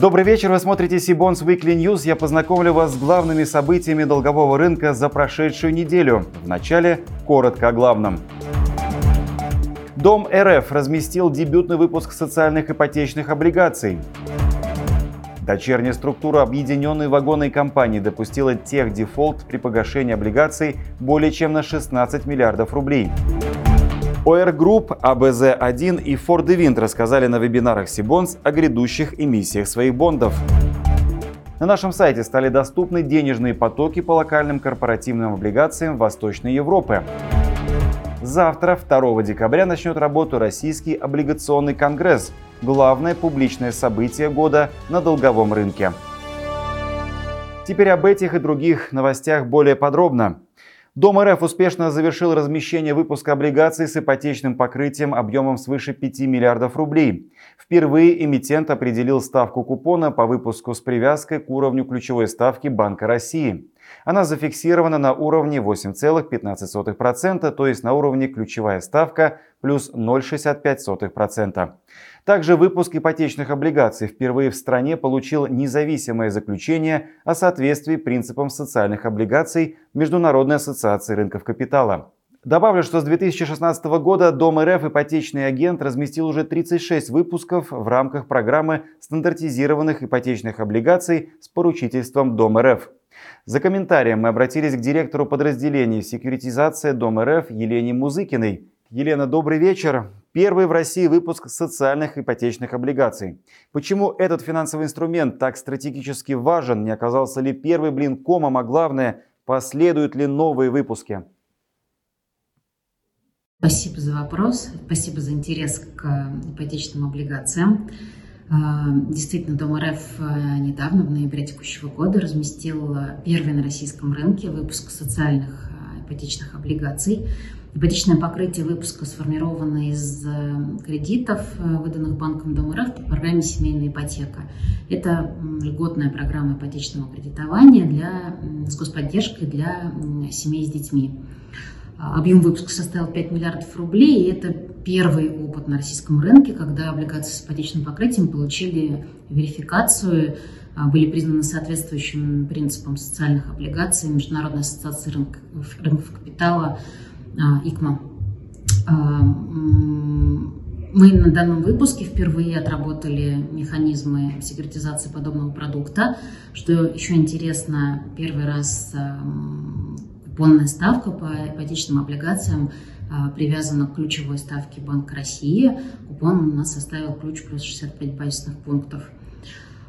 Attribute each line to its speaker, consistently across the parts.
Speaker 1: Добрый вечер, вы смотрите Сибонс Weekly News. Я познакомлю вас с главными событиями долгового рынка за прошедшую неделю. Вначале коротко о главном. Дом РФ разместил дебютный выпуск социальных ипотечных облигаций. Дочерняя структура объединенной вагонной компании допустила тех дефолт при погашении облигаций более чем на 16 миллиардов рублей. OR Group, ABZ1 и Ford Wind рассказали на вебинарах Сибонс о грядущих эмиссиях своих бондов. На нашем сайте стали доступны денежные потоки по локальным корпоративным облигациям Восточной Европы. Завтра, 2 декабря, начнет работу Российский облигационный конгресс, главное публичное событие года на долговом рынке. Теперь об этих и других новостях более подробно. Дом РФ успешно завершил размещение выпуска облигаций с ипотечным покрытием объемом свыше 5 миллиардов рублей. Впервые эмитент определил ставку купона по выпуску с привязкой к уровню ключевой ставки Банка России. Она зафиксирована на уровне 8,15%, то есть на уровне ключевая ставка плюс 0,65%. Также выпуск ипотечных облигаций впервые в стране получил независимое заключение о соответствии принципам социальных облигаций Международной ассоциации рынков капитала. Добавлю, что с 2016 года Дом РФ ипотечный агент разместил уже 36 выпусков в рамках программы стандартизированных ипотечных облигаций с поручительством Дом РФ. За комментарием мы обратились к директору подразделения секьюритизация Дом РФ Елене Музыкиной. Елена, добрый вечер. Первый в России выпуск социальных ипотечных облигаций. Почему этот финансовый инструмент так стратегически важен? Не оказался ли первый блин комом, а главное, последуют ли новые выпуски?
Speaker 2: Спасибо за вопрос, спасибо за интерес к ипотечным облигациям. А, действительно, Дом РФ э, недавно, в ноябре текущего года, разместил первый на российском рынке выпуск социальных э, ипотечных облигаций. Ипотечное покрытие выпуска сформировано из э, кредитов, выданных Банком Дом РФ по программе «Семейная ипотека». Это льготная программа ипотечного кредитования для, с господдержкой для семей с детьми. Объем выпуска составил 5 миллиардов рублей, и это первый опыт на российском рынке, когда облигации с ипотечным покрытием получили верификацию, а, были признаны соответствующим принципам социальных облигаций Международной ассоциации рынков, рынков капитала а, ИКМА. А, мы на данном выпуске впервые отработали механизмы секретизации подобного продукта. Что еще интересно, первый раз Купонная ставка по ипотечным облигациям а, привязана к ключевой ставке Банка России. Купон у нас составил ключ плюс 65 базисных пунктов.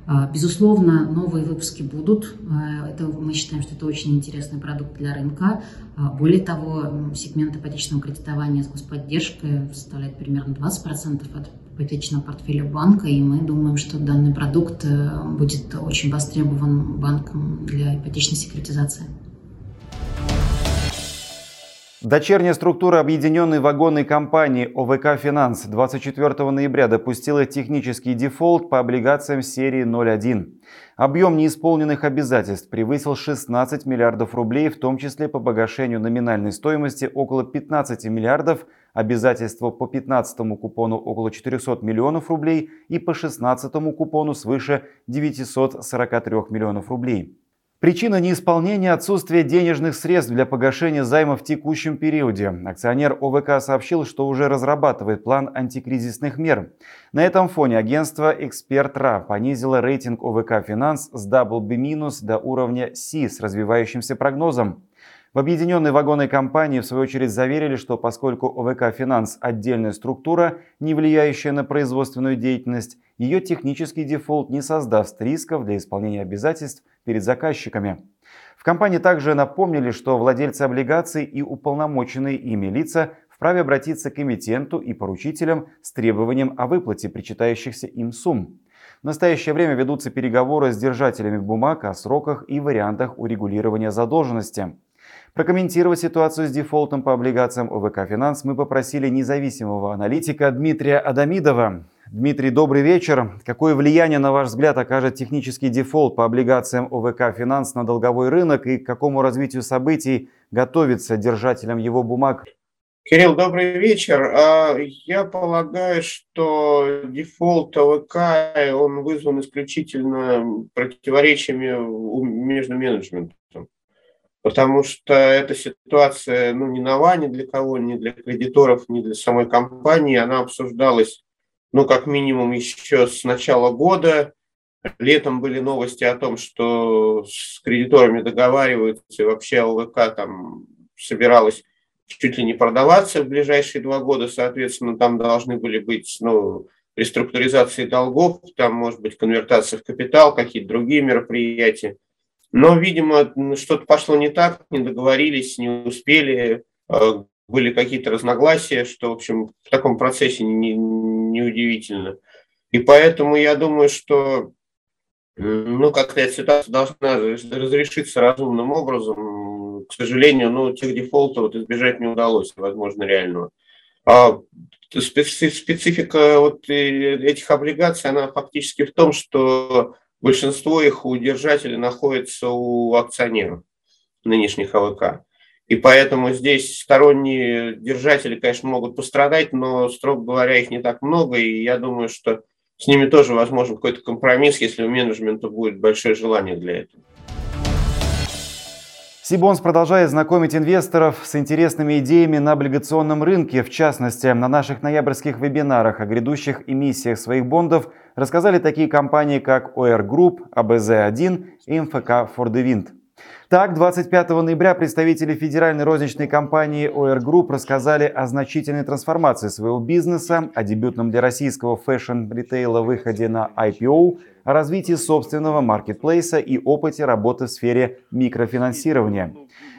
Speaker 2: А, безусловно, новые выпуски будут. А, это, мы считаем, что это очень интересный продукт для рынка. Более того, сегмент ипотечного кредитования с господдержкой составляет примерно 20% от ипотечного портфеля банка, и мы думаем, что данный продукт э, будет очень востребован банком для ипотечной секретизации.
Speaker 1: Дочерняя структура объединенной вагонной компании ОВК «Финанс» 24 ноября допустила технический дефолт по облигациям серии 01. Объем неисполненных обязательств превысил 16 миллиардов рублей, в том числе по погашению номинальной стоимости около 15 миллиардов, обязательства по 15 купону около 400 миллионов рублей и по 16 купону свыше 943 миллионов рублей. Причина неисполнения – отсутствие денежных средств для погашения займа в текущем периоде. Акционер ОВК сообщил, что уже разрабатывает план антикризисных мер. На этом фоне агентство «Эксперт.РА» понизило рейтинг ОВК «Финанс» с WB- до уровня C с развивающимся прогнозом. В объединенной вагонной компании в свою очередь заверили, что поскольку ОВК «Финанс» – отдельная структура, не влияющая на производственную деятельность, ее технический дефолт не создаст рисков для исполнения обязательств перед заказчиками. В компании также напомнили, что владельцы облигаций и уполномоченные ими лица вправе обратиться к эмитенту и поручителям с требованием о выплате причитающихся им сумм. В настоящее время ведутся переговоры с держателями бумаг о сроках и вариантах урегулирования задолженности. Прокомментировать ситуацию с дефолтом по облигациям ОВК «Финанс» мы попросили независимого аналитика Дмитрия Адамидова. Дмитрий, добрый вечер. Какое влияние, на ваш взгляд, окажет технический дефолт по облигациям ОВК «Финанс» на долговой рынок и к какому развитию событий готовится держателям его бумаг?
Speaker 3: Кирилл, добрый вечер. А, я полагаю, что дефолт АВК он вызван исключительно противоречиями между менеджментом. Потому что эта ситуация ну, не нова ни для кого, ни для кредиторов, ни для самой компании. Она обсуждалась, ну, как минимум, еще с начала года. Летом были новости о том, что с кредиторами договариваются, и вообще ЛВК там собиралась чуть ли не продаваться в ближайшие два года, соответственно, там должны были быть ну, реструктуризации долгов, там может быть конвертация в капитал, какие-то другие мероприятия. Но, видимо, что-то пошло не так, не договорились, не успели, э, были какие-то разногласия, что, в общем, в таком процессе неудивительно. Не, И поэтому я думаю, что ну, как-то эта ситуация должна разрешиться разумным образом, к сожалению, ну, тех дефолтов вот избежать не удалось, возможно, реального. А специфика вот этих облигаций, она фактически в том, что большинство их у держателей находится у акционеров нынешних АВК. И поэтому здесь сторонние держатели, конечно, могут пострадать, но, строго говоря, их не так много, и я думаю, что с ними тоже возможен какой-то компромисс, если у менеджмента будет большое желание для этого.
Speaker 1: Cbonds продолжает знакомить инвесторов с интересными идеями на облигационном рынке. В частности, на наших ноябрьских вебинарах о грядущих эмиссиях своих бондов рассказали такие компании, как OR Group, АБЗ-1 и МФК Фордевинд. Так, 25 ноября представители федеральной розничной компании OR Group рассказали о значительной трансформации своего бизнеса, о дебютном для российского fashion-ритейла выходе на IPO, о развитии собственного маркетплейса и опыте работы в сфере микрофинансирования.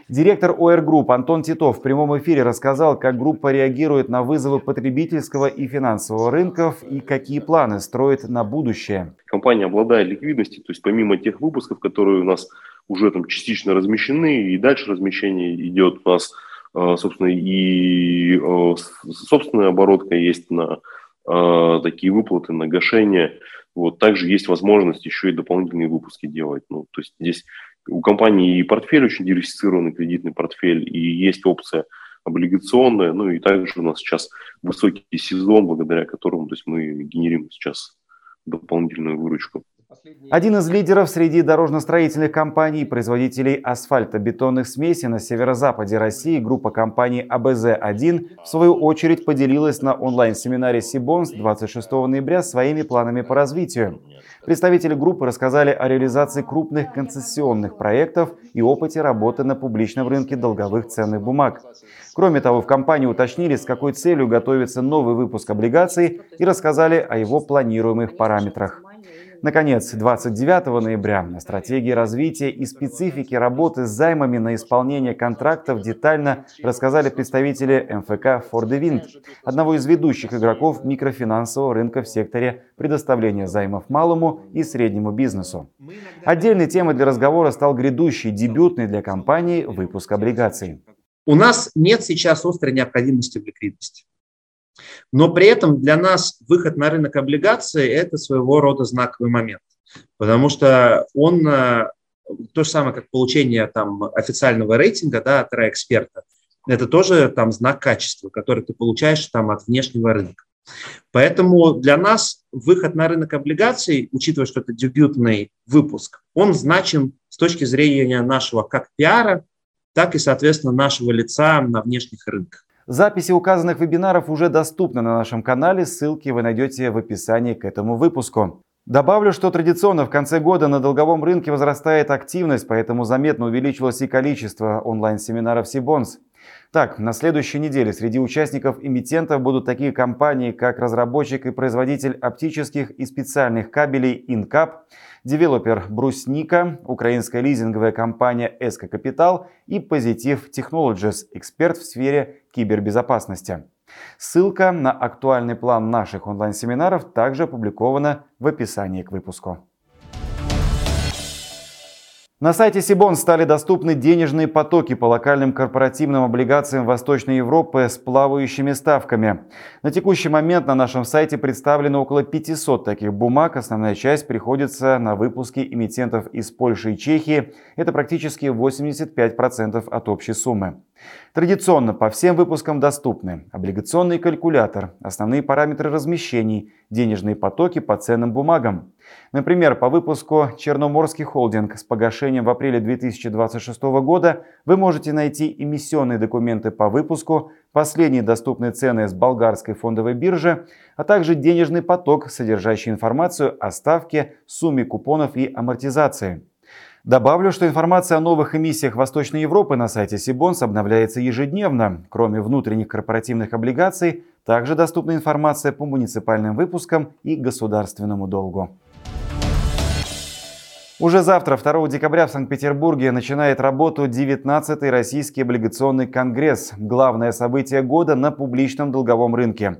Speaker 1: Директор OR Group Антон Титов в прямом эфире рассказал, как группа реагирует на вызовы потребительского и финансового рынков и какие планы строит на будущее.
Speaker 4: Компания обладает ликвидностью, то есть помимо тех выпусков, которые у нас уже там частично размещены, и дальше размещение идет у нас, э, собственно, и э, собственная оборотка есть на э, такие выплаты, на гашение. Вот, также есть возможность еще и дополнительные выпуски делать. Ну, то есть здесь у компании и портфель очень диверсифицированный, кредитный портфель, и есть опция облигационная, ну и также у нас сейчас высокий сезон, благодаря которому то есть мы генерим сейчас дополнительную выручку.
Speaker 1: Один из лидеров среди дорожно-строительных компаний, производителей асфальтобетонных смесей на северо-западе России, группа компаний АБЗ-1, в свою очередь поделилась на онлайн-семинаре Сибонс 26 ноября своими планами по развитию. Представители группы рассказали о реализации крупных концессионных проектов и опыте работы на публичном рынке долговых ценных бумаг. Кроме того, в компании уточнили, с какой целью готовится новый выпуск облигаций и рассказали о его планируемых параметрах. Наконец, 29 ноября о стратегии развития и специфике работы с займами на исполнение контрактов детально рассказали представители МФК Wind, одного из ведущих игроков микрофинансового рынка в секторе предоставления займов малому и среднему бизнесу. Отдельной темой для разговора стал грядущий дебютный для компании выпуск облигаций.
Speaker 5: У нас нет сейчас острой необходимости в ликвидности. Но при этом для нас выход на рынок облигаций – это своего рода знаковый момент, потому что он э, то же самое, как получение там, официального рейтинга да, от эксперта, это тоже там, знак качества, который ты получаешь там, от внешнего рынка. Поэтому для нас выход на рынок облигаций, учитывая, что это дебютный выпуск, он значим с точки зрения нашего как пиара, так и, соответственно, нашего лица на внешних рынках.
Speaker 1: Записи указанных вебинаров уже доступны на нашем канале, ссылки вы найдете в описании к этому выпуску. Добавлю, что традиционно в конце года на долговом рынке возрастает активность, поэтому заметно увеличилось и количество онлайн-семинаров Сибонс. Так, на следующей неделе среди участников эмитентов будут такие компании, как разработчик и производитель оптических и специальных кабелей Incap, девелопер Брусника, украинская лизинговая компания Эско Капитал и Positive Technologies, эксперт в сфере кибербезопасности. Ссылка на актуальный план наших онлайн-семинаров также опубликована в описании к выпуску. На сайте Сибон стали доступны денежные потоки по локальным корпоративным облигациям Восточной Европы с плавающими ставками. На текущий момент на нашем сайте представлено около 500 таких бумаг. Основная часть приходится на выпуски эмитентов из Польши и Чехии. Это практически 85% от общей суммы. Традиционно по всем выпускам доступны облигационный калькулятор, основные параметры размещений, денежные потоки по ценным бумагам. Например, по выпуску «Черноморский холдинг» с погашением в апреле 2026 года вы можете найти эмиссионные документы по выпуску, последние доступные цены с болгарской фондовой биржи, а также денежный поток, содержащий информацию о ставке, сумме купонов и амортизации. Добавлю, что информация о новых эмиссиях Восточной Европы на сайте Сибонс обновляется ежедневно. Кроме внутренних корпоративных облигаций, также доступна информация по муниципальным выпускам и государственному долгу. Уже завтра, 2 декабря, в Санкт-Петербурге начинает работу 19-й Российский облигационный конгресс, главное событие года на публичном долговом рынке.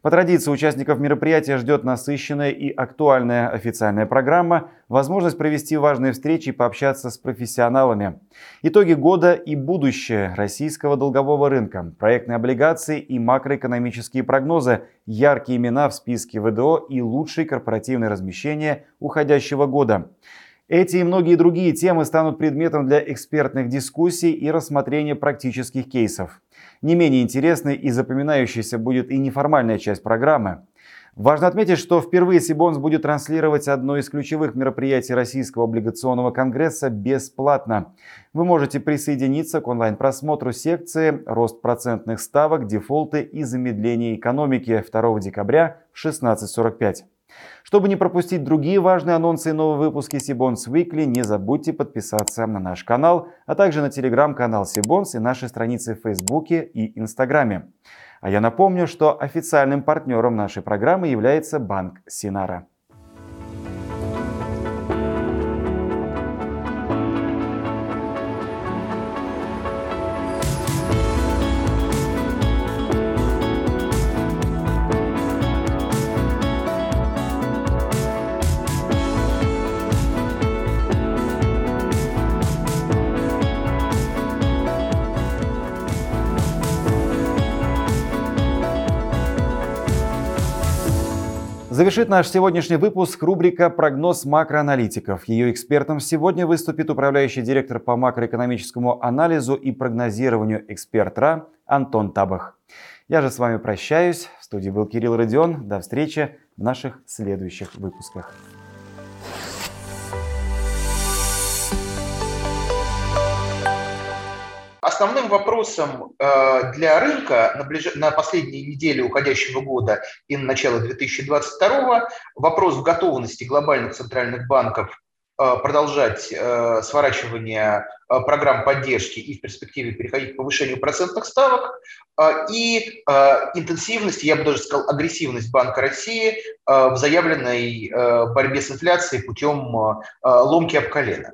Speaker 1: По традиции участников мероприятия ждет насыщенная и актуальная официальная программа, возможность провести важные встречи и пообщаться с профессионалами. Итоги года и будущее российского долгового рынка, проектные облигации и макроэкономические прогнозы, яркие имена в списке ВДО и лучшие корпоративные размещения уходящего года. Эти и многие другие темы станут предметом для экспертных дискуссий и рассмотрения практических кейсов. Не менее интересной и запоминающейся будет и неформальная часть программы. Важно отметить, что впервые Сибонс будет транслировать одно из ключевых мероприятий Российского облигационного конгресса бесплатно. Вы можете присоединиться к онлайн-просмотру секции «Рост процентных ставок, дефолты и замедление экономики» 2 декабря в 16.45. Чтобы не пропустить другие важные анонсы и новые выпуски Сибонс Weekly, не забудьте подписаться на наш канал, а также на телеграм-канал Сибонс и наши страницы в Фейсбуке и Инстаграме. А я напомню, что официальным партнером нашей программы является Банк Синара. Завершит наш сегодняшний выпуск рубрика «Прогноз макроаналитиков». Ее экспертом сегодня выступит управляющий директор по макроэкономическому анализу и прогнозированию эксперт Антон Табах. Я же с вами прощаюсь. В студии был Кирилл Родион. До встречи в наших следующих выпусках.
Speaker 5: Основным вопросом э, для рынка на, последние недели уходящего года и на начало 2022 вопрос в готовности глобальных центральных банков э, продолжать э, сворачивание программ поддержки и в перспективе переходить к повышению процентных ставок, и интенсивность, я бы даже сказал, агрессивность Банка России в заявленной борьбе с инфляцией путем ломки об колено.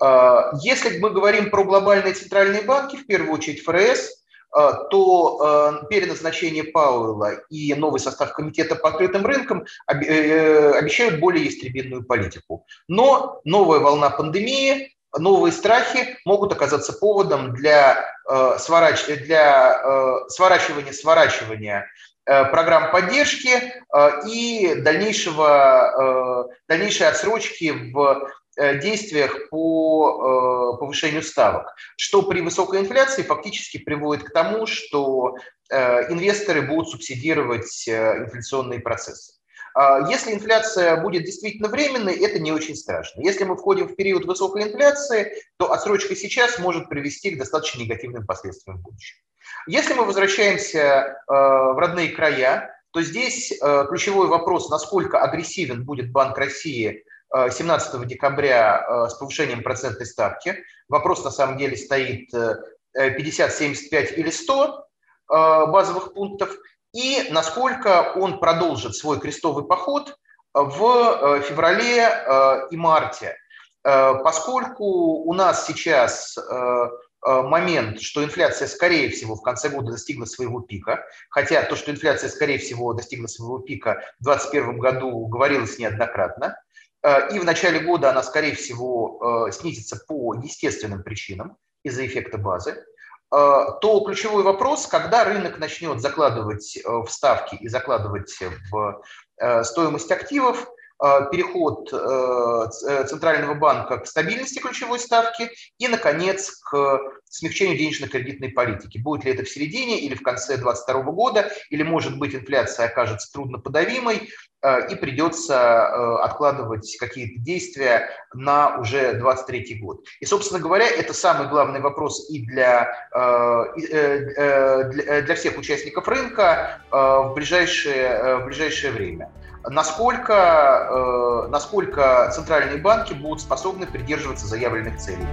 Speaker 5: А, если мы говорим про глобальные центральные банки, в первую очередь ФРС, а, то а, переназначение Пауэлла и новый состав комитета по открытым рынкам э, обещают более истребинную политику. Но новая волна пандемии, новые страхи могут оказаться поводом для, сворач... для сворачивания сворачивания программ поддержки и дальнейшего, дальнейшей отсрочки в Э, действиях по э, повышению ставок, что при высокой инфляции фактически приводит к тому, что э, инвесторы будут субсидировать инфляционные процессы. А если инфляция будет действительно временной, это не очень страшно. Если мы входим в период высокой инфляции, то отсрочка сейчас может привести к достаточно негативным последствиям в будущем. Если мы возвращаемся в родные края, то здесь ключевой вопрос, насколько агрессивен будет Банк России 17 э, декабря э, с повышением процентной ставки. Вопрос на самом деле стоит 50, э, 75 или 100 базовых пунктов. И насколько он продолжит свой крестовый поход в феврале и марте. Поскольку у нас сейчас момент, что инфляция, скорее всего, в конце года достигла своего пика, хотя то, что инфляция, скорее всего, достигла своего пика в 2021 году, говорилось неоднократно, и в начале года она, скорее всего, э, снизится по естественным причинам из-за эффекта базы, э, то ключевой вопрос, когда рынок начнет закладывать в ставки и закладывать в стоимость активов, Э, переход э, э, Центрального банка к стабильности ключевой ставки и, наконец, к смягчению денежно-кредитной политики. Будет ли это в середине или в конце 2022 года, или, может быть, инфляция окажется трудноподавимой, и придется откладывать какие-то действия на уже 2023 год. И, собственно говоря, это самый главный вопрос и для, для всех участников рынка в ближайшее, в ближайшее время насколько, э, насколько центральные банки будут способны придерживаться заявленных целей.